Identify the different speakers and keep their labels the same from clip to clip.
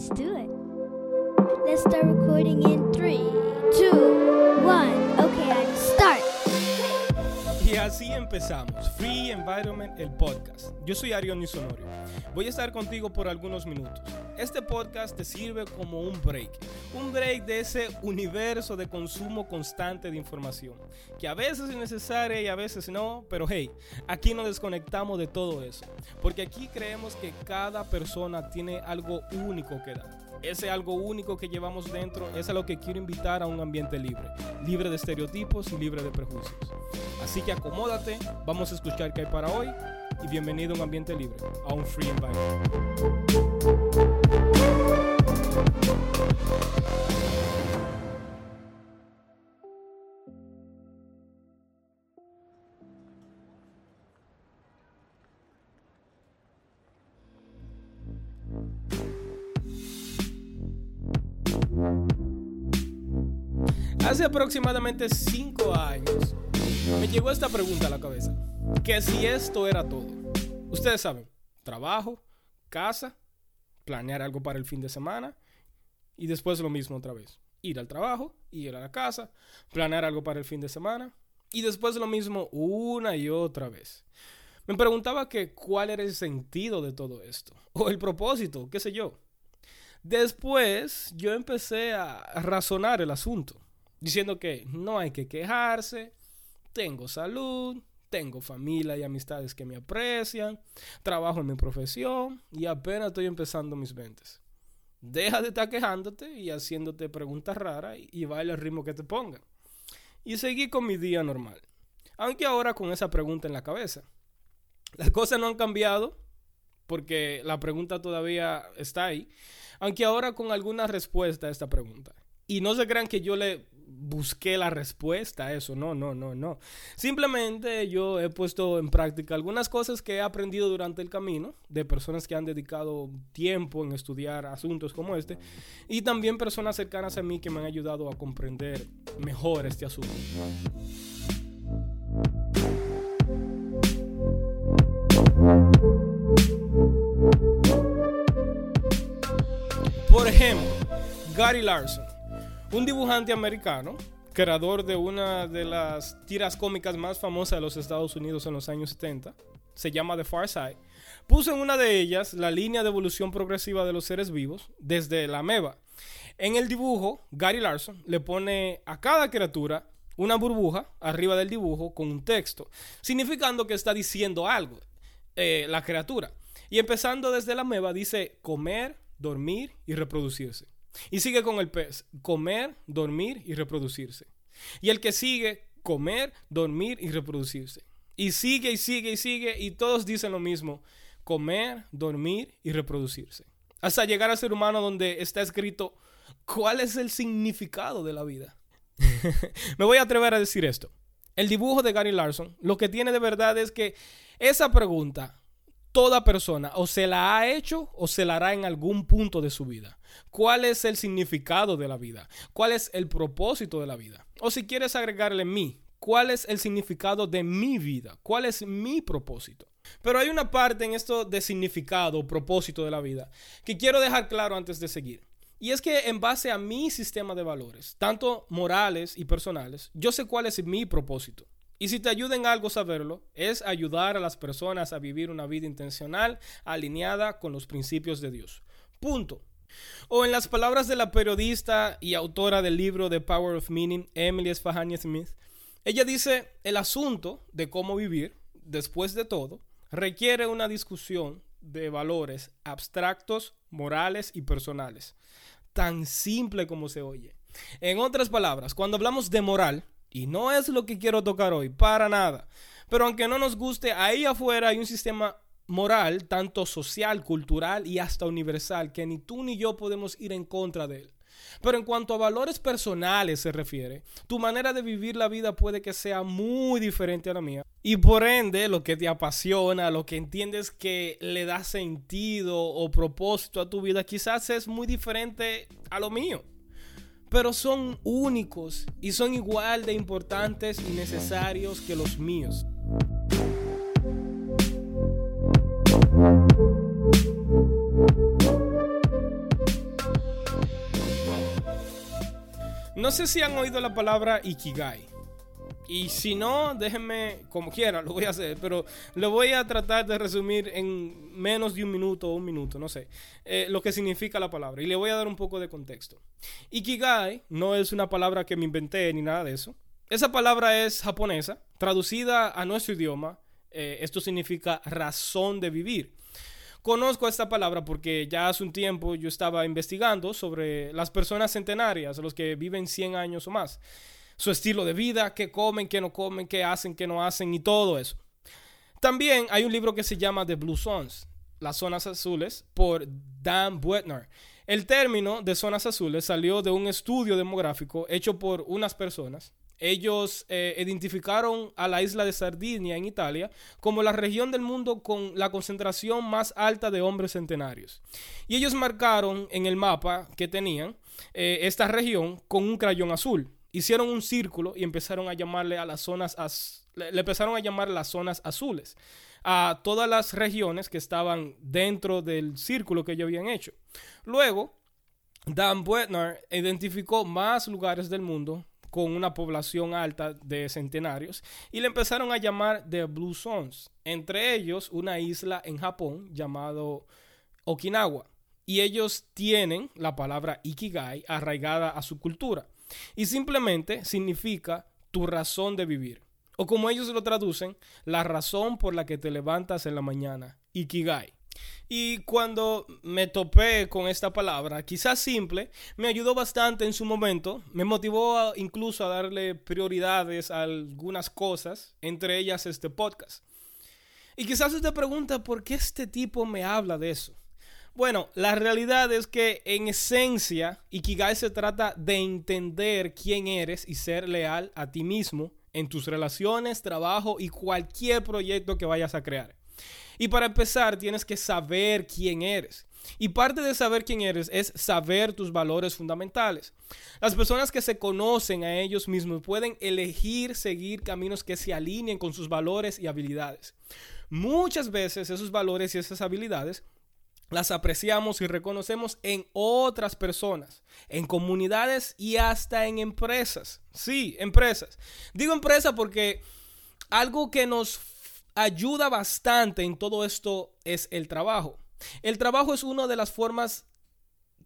Speaker 1: Let's do it. Let's start recording in three, two,
Speaker 2: así empezamos, Free Environment, el podcast. Yo soy Arión Sonorio. Voy a estar contigo por algunos minutos. Este podcast te sirve como un break, un break de ese universo de consumo constante de información, que a veces es necesaria y a veces no, pero hey, aquí nos desconectamos de todo eso, porque aquí creemos que cada persona tiene algo único que dar ese algo único que llevamos dentro es a lo que quiero invitar a un ambiente libre, libre de estereotipos y libre de prejuicios. Así que acomódate, vamos a escuchar qué hay para hoy y bienvenido a un ambiente libre, a un free environment. Hace aproximadamente 5 años me llegó esta pregunta a la cabeza. Que si esto era todo. Ustedes saben, trabajo, casa, planear algo para el fin de semana y después lo mismo otra vez. Ir al trabajo, ir a la casa, planear algo para el fin de semana y después lo mismo una y otra vez. Me preguntaba que cuál era el sentido de todo esto o el propósito, qué sé yo. Después yo empecé a razonar el asunto diciendo que no hay que quejarse, tengo salud, tengo familia y amistades que me aprecian, trabajo en mi profesión y apenas estoy empezando mis ventas. Deja de estar quejándote y haciéndote preguntas raras y baila el ritmo que te pongan. Y seguí con mi día normal. Aunque ahora con esa pregunta en la cabeza. Las cosas no han cambiado porque la pregunta todavía está ahí. Aunque ahora con alguna respuesta a esta pregunta. Y no se crean que yo le busqué la respuesta a eso. No, no, no, no. Simplemente yo he puesto en práctica algunas cosas que he aprendido durante el camino de personas que han dedicado tiempo en estudiar asuntos como este y también personas cercanas a mí que me han ayudado a comprender mejor este asunto. Por ejemplo, Gary Larson un dibujante americano, creador de una de las tiras cómicas más famosas de los Estados Unidos en los años 70, se llama The Far Side, puso en una de ellas la línea de evolución progresiva de los seres vivos desde la ameba. En el dibujo, Gary Larson le pone a cada criatura una burbuja arriba del dibujo con un texto, significando que está diciendo algo, eh, la criatura. Y empezando desde la ameba dice comer, dormir y reproducirse. Y sigue con el pez, comer, dormir y reproducirse. Y el que sigue, comer, dormir y reproducirse. Y sigue y sigue y sigue y todos dicen lo mismo, comer, dormir y reproducirse. Hasta llegar al ser humano donde está escrito cuál es el significado de la vida. Me voy a atrever a decir esto. El dibujo de Gary Larson lo que tiene de verdad es que esa pregunta, toda persona o se la ha hecho o se la hará en algún punto de su vida. ¿Cuál es el significado de la vida? ¿Cuál es el propósito de la vida? O si quieres agregarle mí, ¿cuál es el significado de mi vida? ¿Cuál es mi propósito? Pero hay una parte en esto de significado o propósito de la vida que quiero dejar claro antes de seguir. Y es que en base a mi sistema de valores, tanto morales y personales, yo sé cuál es mi propósito. Y si te ayuda en algo saberlo, es ayudar a las personas a vivir una vida intencional alineada con los principios de Dios. Punto. O en las palabras de la periodista y autora del libro The Power of Meaning, Emily Esfahani Smith, ella dice, el asunto de cómo vivir, después de todo, requiere una discusión de valores abstractos, morales y personales. Tan simple como se oye. En otras palabras, cuando hablamos de moral, y no es lo que quiero tocar hoy, para nada. Pero aunque no nos guste, ahí afuera hay un sistema moral, tanto social, cultural y hasta universal, que ni tú ni yo podemos ir en contra de él. Pero en cuanto a valores personales se refiere, tu manera de vivir la vida puede que sea muy diferente a la mía. Y por ende, lo que te apasiona, lo que entiendes que le da sentido o propósito a tu vida, quizás es muy diferente a lo mío pero son únicos y son igual de importantes y necesarios que los míos. No sé si han oído la palabra Ikigai. Y si no, déjenme como quiera, lo voy a hacer, pero lo voy a tratar de resumir en menos de un minuto o un minuto, no sé, eh, lo que significa la palabra. Y le voy a dar un poco de contexto. Ikigai no es una palabra que me inventé ni nada de eso. Esa palabra es japonesa, traducida a nuestro idioma. Eh, esto significa razón de vivir. Conozco esta palabra porque ya hace un tiempo yo estaba investigando sobre las personas centenarias, los que viven 100 años o más su estilo de vida, qué comen, qué no comen, qué hacen, qué no hacen y todo eso. También hay un libro que se llama The Blue Zones, las zonas azules, por Dan Buettner. El término de zonas azules salió de un estudio demográfico hecho por unas personas. Ellos eh, identificaron a la isla de Sardinia en Italia como la región del mundo con la concentración más alta de hombres centenarios. Y ellos marcaron en el mapa que tenían eh, esta región con un crayón azul hicieron un círculo y empezaron a llamarle a las zonas, le empezaron a llamar las zonas azules a todas las regiones que estaban dentro del círculo que ellos habían hecho. Luego, Dan Buettner identificó más lugares del mundo con una población alta de centenarios y le empezaron a llamar The Blue Zones, entre ellos una isla en Japón llamado Okinawa. Y ellos tienen la palabra Ikigai arraigada a su cultura y simplemente significa tu razón de vivir. O como ellos lo traducen, la razón por la que te levantas en la mañana, Ikigai. Y cuando me topé con esta palabra, quizás simple, me ayudó bastante en su momento, me motivó incluso a darle prioridades a algunas cosas, entre ellas este podcast. Y quizás usted pregunta, ¿por qué este tipo me habla de eso? Bueno, la realidad es que en esencia, Ikigai se trata de entender quién eres y ser leal a ti mismo en tus relaciones, trabajo y cualquier proyecto que vayas a crear. Y para empezar, tienes que saber quién eres. Y parte de saber quién eres es saber tus valores fundamentales. Las personas que se conocen a ellos mismos pueden elegir seguir caminos que se alineen con sus valores y habilidades. Muchas veces esos valores y esas habilidades las apreciamos y reconocemos en otras personas, en comunidades y hasta en empresas. Sí, empresas. Digo empresa porque algo que nos ayuda bastante en todo esto es el trabajo. El trabajo es una de las formas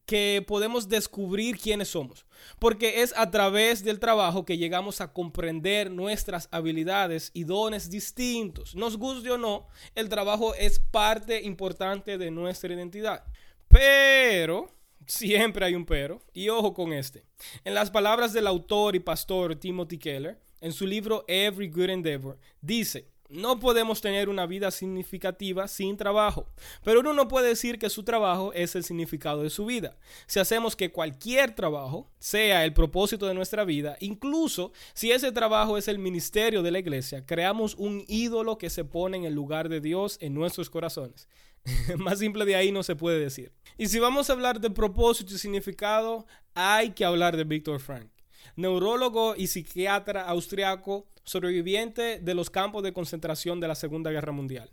Speaker 2: que podemos descubrir quiénes somos, porque es a través del trabajo que llegamos a comprender nuestras habilidades y dones distintos. Nos guste o no, el trabajo es parte importante de nuestra identidad. Pero, siempre hay un pero, y ojo con este. En las palabras del autor y pastor Timothy Keller, en su libro Every Good Endeavor, dice, no podemos tener una vida significativa sin trabajo, pero uno no puede decir que su trabajo es el significado de su vida. Si hacemos que cualquier trabajo sea el propósito de nuestra vida, incluso si ese trabajo es el ministerio de la iglesia, creamos un ídolo que se pone en el lugar de Dios en nuestros corazones. Más simple de ahí no se puede decir. Y si vamos a hablar de propósito y significado, hay que hablar de Víctor Frank, neurólogo y psiquiatra austriaco sobreviviente de los campos de concentración de la Segunda Guerra Mundial.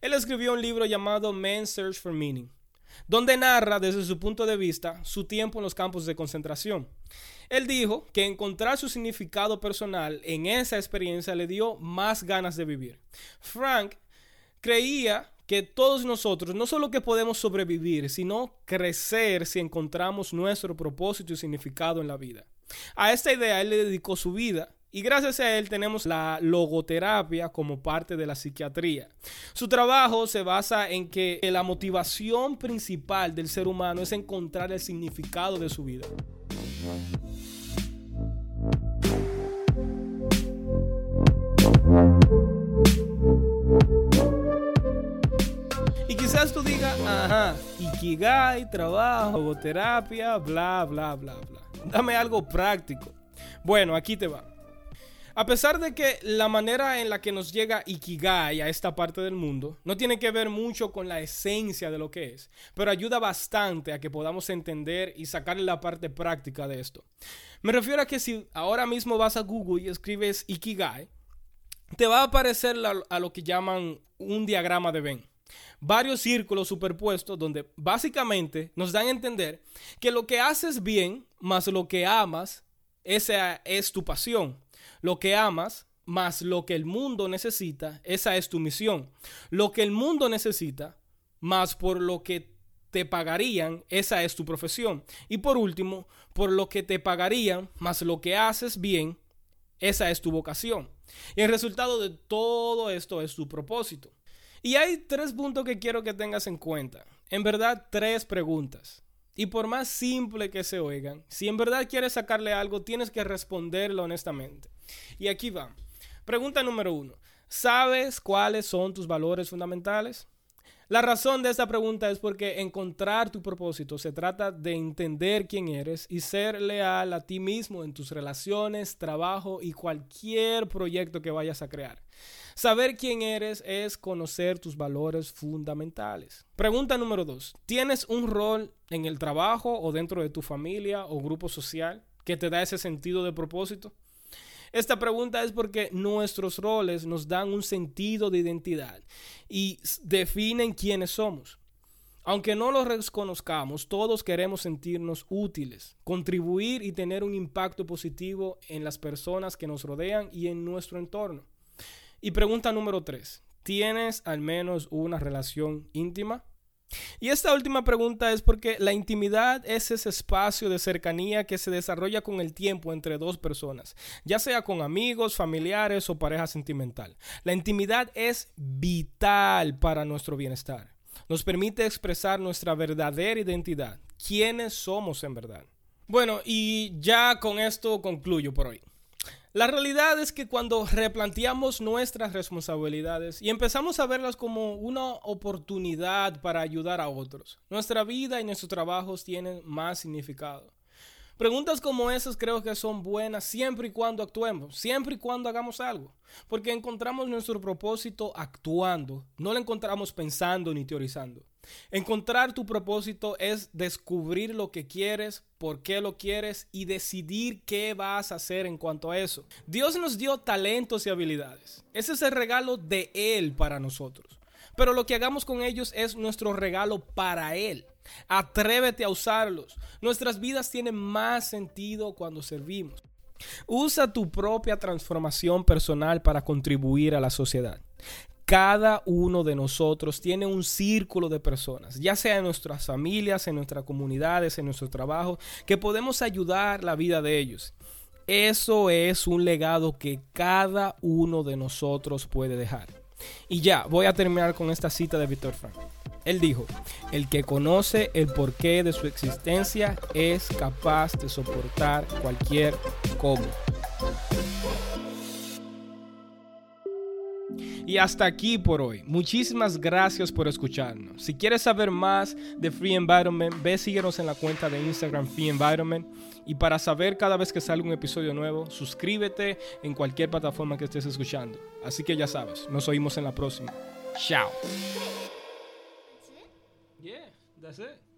Speaker 2: Él escribió un libro llamado Man's Search for Meaning, donde narra desde su punto de vista su tiempo en los campos de concentración. Él dijo que encontrar su significado personal en esa experiencia le dio más ganas de vivir. Frank creía que todos nosotros no solo que podemos sobrevivir, sino crecer si encontramos nuestro propósito y significado en la vida. A esta idea él le dedicó su vida y gracias a él tenemos la logoterapia como parte de la psiquiatría. Su trabajo se basa en que la motivación principal del ser humano es encontrar el significado de su vida. Y quizás tú digas, ajá, Ikigai, trabajo, logoterapia, bla, bla, bla, bla. Dame algo práctico. Bueno, aquí te va. A pesar de que la manera en la que nos llega Ikigai a esta parte del mundo no tiene que ver mucho con la esencia de lo que es, pero ayuda bastante a que podamos entender y sacarle la parte práctica de esto. Me refiero a que si ahora mismo vas a Google y escribes Ikigai, te va a aparecer a lo que llaman un diagrama de Venn. Varios círculos superpuestos donde básicamente nos dan a entender que lo que haces bien más lo que amas esa es tu pasión. Lo que amas más lo que el mundo necesita, esa es tu misión. Lo que el mundo necesita más por lo que te pagarían, esa es tu profesión. Y por último, por lo que te pagarían más lo que haces bien, esa es tu vocación. Y el resultado de todo esto es tu propósito. Y hay tres puntos que quiero que tengas en cuenta. En verdad, tres preguntas. Y por más simple que se oigan, si en verdad quieres sacarle algo, tienes que responderlo honestamente. Y aquí va. Pregunta número uno. ¿Sabes cuáles son tus valores fundamentales? La razón de esta pregunta es porque encontrar tu propósito se trata de entender quién eres y ser leal a ti mismo en tus relaciones, trabajo y cualquier proyecto que vayas a crear. Saber quién eres es conocer tus valores fundamentales. Pregunta número dos. ¿Tienes un rol en el trabajo o dentro de tu familia o grupo social que te da ese sentido de propósito? Esta pregunta es porque nuestros roles nos dan un sentido de identidad y definen quiénes somos. Aunque no lo reconozcamos, todos queremos sentirnos útiles, contribuir y tener un impacto positivo en las personas que nos rodean y en nuestro entorno. Y pregunta número tres, ¿tienes al menos una relación íntima? Y esta última pregunta es porque la intimidad es ese espacio de cercanía que se desarrolla con el tiempo entre dos personas, ya sea con amigos, familiares o pareja sentimental. La intimidad es vital para nuestro bienestar. Nos permite expresar nuestra verdadera identidad, quiénes somos en verdad. Bueno, y ya con esto concluyo por hoy. La realidad es que cuando replanteamos nuestras responsabilidades y empezamos a verlas como una oportunidad para ayudar a otros, nuestra vida y nuestros trabajos tienen más significado. Preguntas como esas creo que son buenas siempre y cuando actuemos, siempre y cuando hagamos algo, porque encontramos nuestro propósito actuando, no lo encontramos pensando ni teorizando. Encontrar tu propósito es descubrir lo que quieres, por qué lo quieres y decidir qué vas a hacer en cuanto a eso. Dios nos dio talentos y habilidades. Ese es el regalo de Él para nosotros. Pero lo que hagamos con ellos es nuestro regalo para Él. Atrévete a usarlos. Nuestras vidas tienen más sentido cuando servimos. Usa tu propia transformación personal para contribuir a la sociedad cada uno de nosotros tiene un círculo de personas, ya sea en nuestras familias, en nuestras comunidades, en nuestro trabajo, que podemos ayudar la vida de ellos. Eso es un legado que cada uno de nosotros puede dejar. Y ya, voy a terminar con esta cita de Víctor Frank. Él dijo, el que conoce el porqué de su existencia es capaz de soportar cualquier cómo. Y hasta aquí por hoy. Muchísimas gracias por escucharnos. Si quieres saber más de Free Environment, ve síguenos en la cuenta de Instagram Free Environment. Y para saber cada vez que sale un episodio nuevo, suscríbete en cualquier plataforma que estés escuchando. Así que ya sabes, nos oímos en la próxima. Chao. Yeah, that's it.